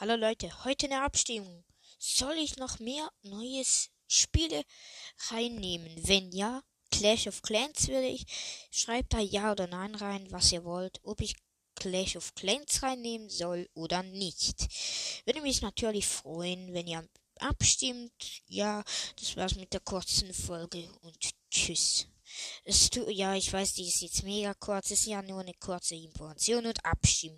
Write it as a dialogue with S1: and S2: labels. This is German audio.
S1: Hallo Leute, heute eine Abstimmung. Soll ich noch mehr neues Spiele reinnehmen? Wenn ja, Clash of Clans würde ich. Schreibt da ja oder nein rein, was ihr wollt, ob ich Clash of Clans reinnehmen soll oder nicht. Würde mich natürlich freuen, wenn ihr abstimmt. Ja, das war's mit der kurzen Folge und tschüss. Es tut, ja, ich weiß, die ist jetzt mega kurz. Es ist ja nur eine kurze Information und Abstimmung.